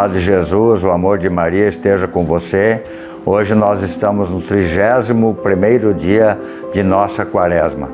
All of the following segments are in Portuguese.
paz de Jesus, o amor de Maria esteja com você. Hoje nós estamos no 31 dia de nossa quaresma.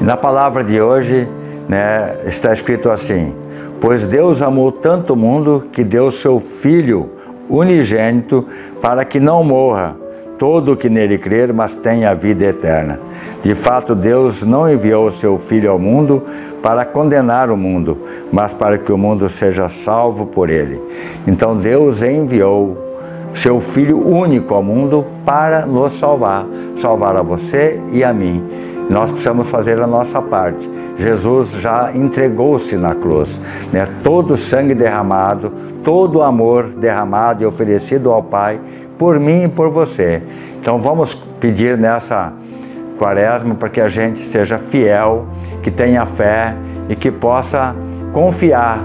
E na palavra de hoje né, está escrito assim: Pois Deus amou tanto o mundo que deu seu Filho unigênito para que não morra todo o que nele crer, mas tenha a vida eterna. De fato, Deus não enviou o seu Filho ao mundo para condenar o mundo, mas para que o mundo seja salvo por ele. Então, Deus enviou seu Filho único ao mundo para nos salvar, salvar a você e a mim. Nós precisamos fazer a nossa parte. Jesus já entregou-se na cruz. Né? Todo o sangue derramado, todo o amor derramado e oferecido ao Pai por mim e por você. Então vamos pedir nessa quaresma para que a gente seja fiel, que tenha fé e que possa confiar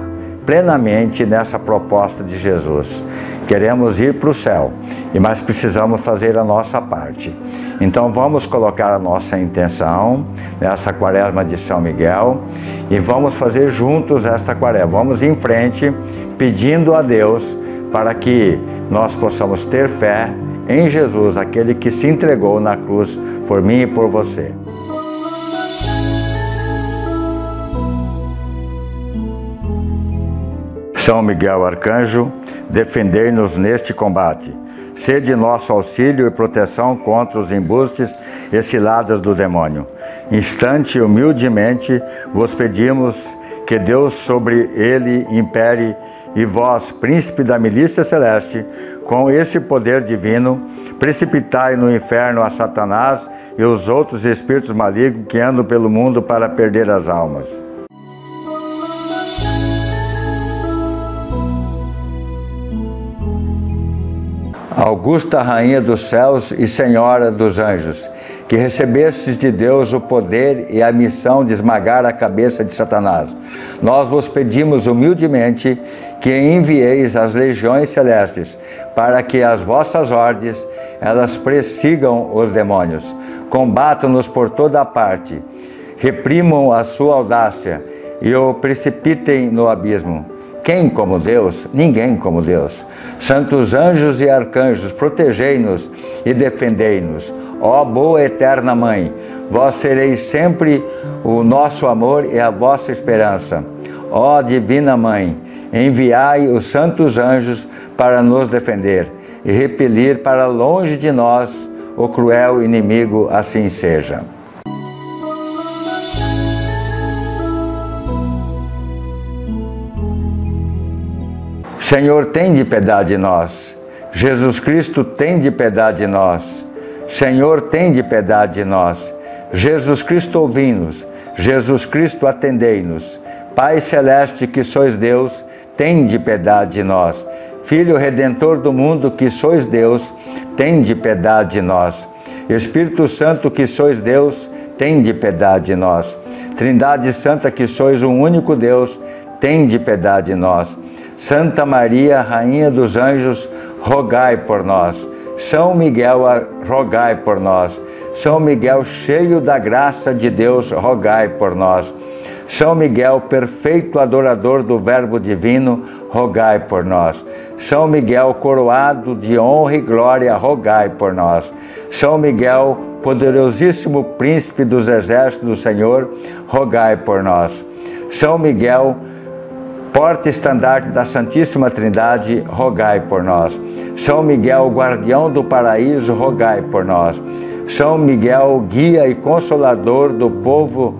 plenamente nessa proposta de Jesus. Queremos ir para o céu, mas precisamos fazer a nossa parte. Então vamos colocar a nossa intenção nessa quaresma de São Miguel e vamos fazer juntos esta quaresma. Vamos em frente pedindo a Deus para que nós possamos ter fé em Jesus, aquele que se entregou na cruz por mim e por você. São Miguel Arcanjo, defendei-nos neste combate. Sede nosso auxílio e proteção contra os embustes e ciladas do demônio. Instante e humildemente vos pedimos que Deus sobre ele impere e vós, príncipe da milícia celeste, com esse poder divino, precipitai no inferno a Satanás e os outros espíritos malignos que andam pelo mundo para perder as almas. Augusta Rainha dos céus e Senhora dos anjos, que recebestes de Deus o poder e a missão de esmagar a cabeça de Satanás, nós vos pedimos humildemente que envieis as legiões celestes para que as vossas ordens elas persigam os demônios, combatam-nos por toda parte, reprimam a sua audácia e o precipitem no abismo quem como Deus? Ninguém como Deus. Santos anjos e arcanjos, protegei-nos e defendei-nos. Ó boa eterna Mãe, vós sereis sempre o nosso amor e a vossa esperança. Ó divina Mãe, enviai os santos anjos para nos defender e repelir para longe de nós o cruel inimigo, assim seja. Senhor, tem de piedade de nós. Jesus Cristo, tem de piedade de nós. Senhor, tem de piedade de nós. Jesus Cristo, ouvi-nos. Jesus Cristo, atendei-nos. Pai Celeste, que sois Deus, tem de piedade de nós. Filho Redentor do mundo, que sois Deus, tem de piedade de nós. Espírito Santo, que sois Deus, tem de piedade de nós. Trindade Santa, que sois um único Deus, tem de piedade de nós. Santa Maria, Rainha dos Anjos, rogai por nós. São Miguel, rogai por nós. São Miguel, cheio da graça de Deus, rogai por nós. São Miguel, perfeito adorador do Verbo Divino, rogai por nós. São Miguel, coroado de honra e glória, rogai por nós. São Miguel, poderosíssimo príncipe dos exércitos do Senhor, rogai por nós. São Miguel, porta-estandarte da Santíssima Trindade, rogai por nós. São Miguel, guardião do paraíso, rogai por nós. São Miguel, guia e consolador do povo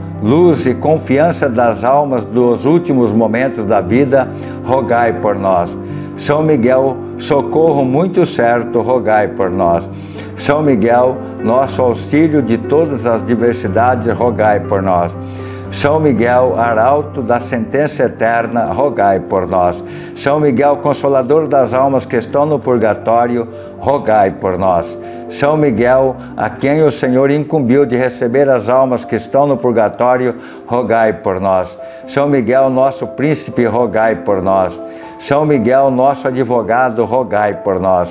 luz e confiança das almas dos últimos momentos da vida, rogai por nós. São Miguel, socorro muito certo, rogai por nós. São Miguel, nosso auxílio de todas as diversidades, rogai por nós. São Miguel, arauto da sentença eterna, rogai por nós. São Miguel, consolador das almas que estão no purgatório, rogai por nós. São Miguel, a quem o Senhor incumbiu de receber as almas que estão no purgatório, rogai por nós. São Miguel, nosso príncipe, rogai por nós. São Miguel, nosso advogado, rogai por nós.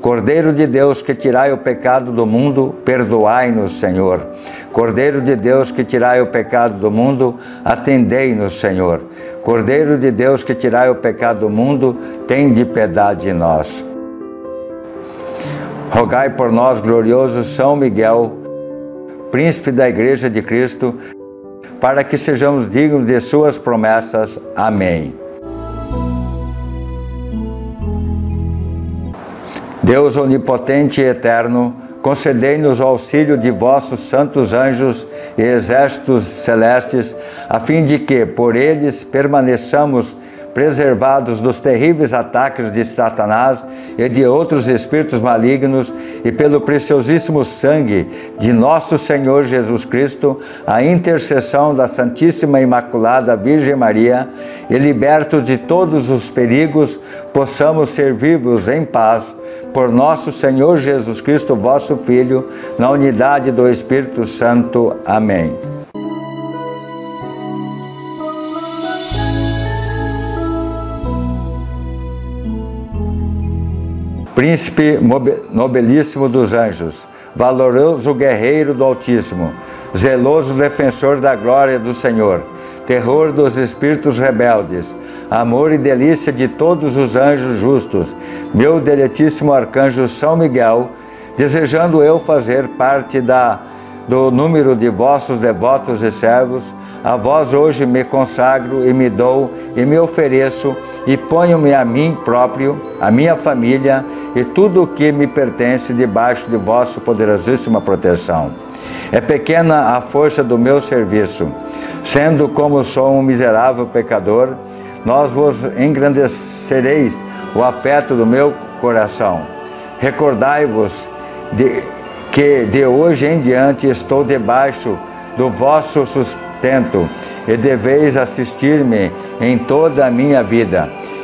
Cordeiro de Deus que tirai o pecado do mundo, perdoai-nos, Senhor. Cordeiro de Deus que tirai o pecado do mundo, atendei-nos, Senhor. Cordeiro de Deus que tirai o pecado do mundo, tem de piedade de nós. Rogai por nós, glorioso São Miguel, príncipe da Igreja de Cristo, para que sejamos dignos de suas promessas. Amém. Deus onipotente e eterno, concedei-nos o auxílio de vossos santos anjos e exércitos celestes, a fim de que, por eles, permaneçamos preservados dos terríveis ataques de Satanás e de outros espíritos malignos, e pelo preciosíssimo sangue de nosso Senhor Jesus Cristo, a intercessão da Santíssima Imaculada Virgem Maria, e libertos de todos os perigos, possamos servir-vos em paz por nosso Senhor Jesus Cristo, vosso Filho, na unidade do Espírito Santo. Amém. Príncipe nobilíssimo dos anjos, valoroso guerreiro do Altíssimo, zeloso defensor da glória do Senhor, terror dos espíritos rebeldes, amor e delícia de todos os anjos justos, meu deletíssimo arcanjo São Miguel, desejando eu fazer parte da, do número de vossos devotos e servos, a vós hoje me consagro e me dou e me ofereço e ponho-me a mim próprio, a minha família e tudo o que me pertence debaixo de vossa poderosíssima proteção. É pequena a força do meu serviço, sendo como sou um miserável pecador, nós vos engrandecereis o afeto do meu coração. Recordai-vos de, que de hoje em diante estou debaixo do vosso sustento e deveis assistir-me em toda a minha vida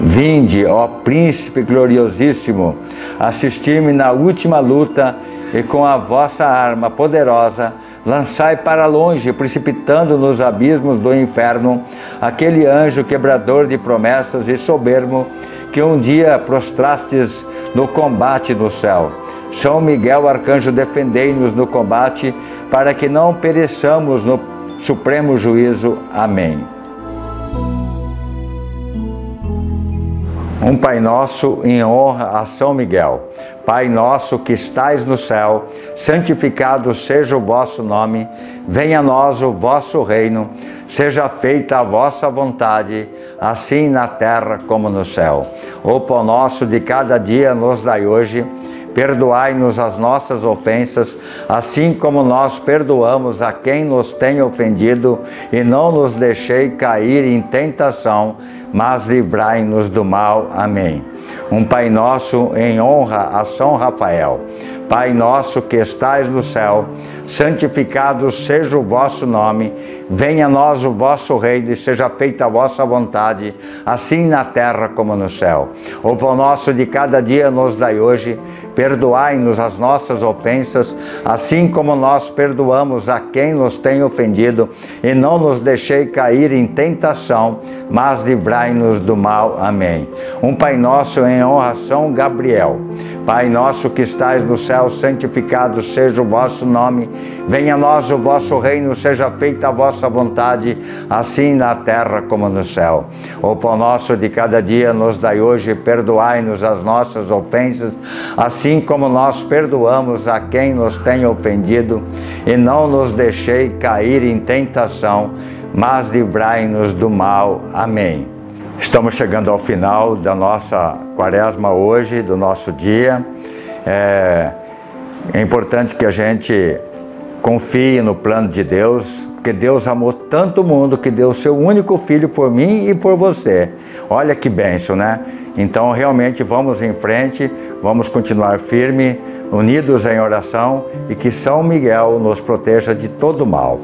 Vinde, ó príncipe gloriosíssimo, assistir-me na última luta e com a vossa arma poderosa lançai para longe, precipitando nos abismos do inferno, aquele anjo quebrador de promessas e soberbo que um dia prostrastes no combate no céu. São Miguel Arcanjo, defendei-nos no combate, para que não pereçamos no supremo juízo. Amém. Um Pai Nosso em honra a São Miguel. Pai nosso que estais no céu, santificado seja o vosso nome, venha a nós o vosso reino, seja feita a vossa vontade, assim na terra como no céu. O pão nosso de cada dia nos dai hoje, perdoai-nos as nossas ofensas, assim como nós perdoamos a quem nos tem ofendido, e não nos deixei cair em tentação, mas livrai-nos do mal. Amém. Um Pai Nosso em honra a São Rafael. Pai nosso que estais no céu, santificado seja o vosso nome, venha a nós o vosso reino e seja feita a vossa vontade, assim na terra como no céu. O pão nosso de cada dia nos dai hoje, perdoai-nos as nossas ofensas, assim como nós perdoamos a quem nos tem ofendido, e não nos deixei cair em tentação, mas livrai-nos do mal. Amém. Um Pai nosso em São Gabriel. Pai nosso que estais no céu, santificado seja o vosso nome. Venha a nós o vosso reino, seja feita a vossa vontade, assim na terra como no céu. O pão nosso de cada dia nos dai hoje, perdoai-nos as nossas ofensas, assim como nós perdoamos a quem nos tem ofendido, e não nos deixei cair em tentação, mas livrai-nos do mal. Amém. Estamos chegando ao final da nossa quaresma hoje, do nosso dia. É, é importante que a gente confie no plano de Deus, porque Deus amou tanto o mundo que deu o seu único filho por mim e por você. Olha que benção, né? Então, realmente, vamos em frente, vamos continuar firme, unidos em oração e que São Miguel nos proteja de todo mal.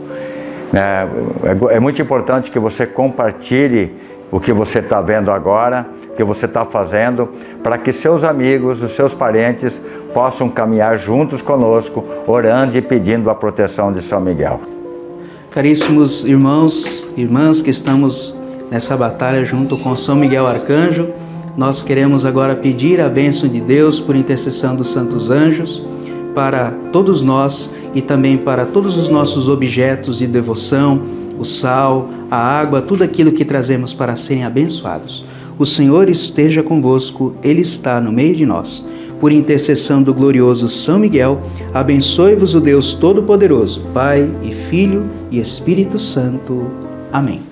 É, é, é muito importante que você compartilhe o que você está vendo agora, o que você está fazendo, para que seus amigos, os seus parentes possam caminhar juntos conosco, orando e pedindo a proteção de São Miguel. Caríssimos irmãos, irmãs que estamos nessa batalha junto com São Miguel Arcanjo, nós queremos agora pedir a bênção de Deus por intercessão dos santos anjos para todos nós e também para todos os nossos objetos de devoção, o sal, a água, tudo aquilo que trazemos para serem abençoados. O Senhor esteja convosco, Ele está no meio de nós. Por intercessão do glorioso São Miguel, abençoe-vos o Deus Todo-Poderoso, Pai e Filho e Espírito Santo. Amém.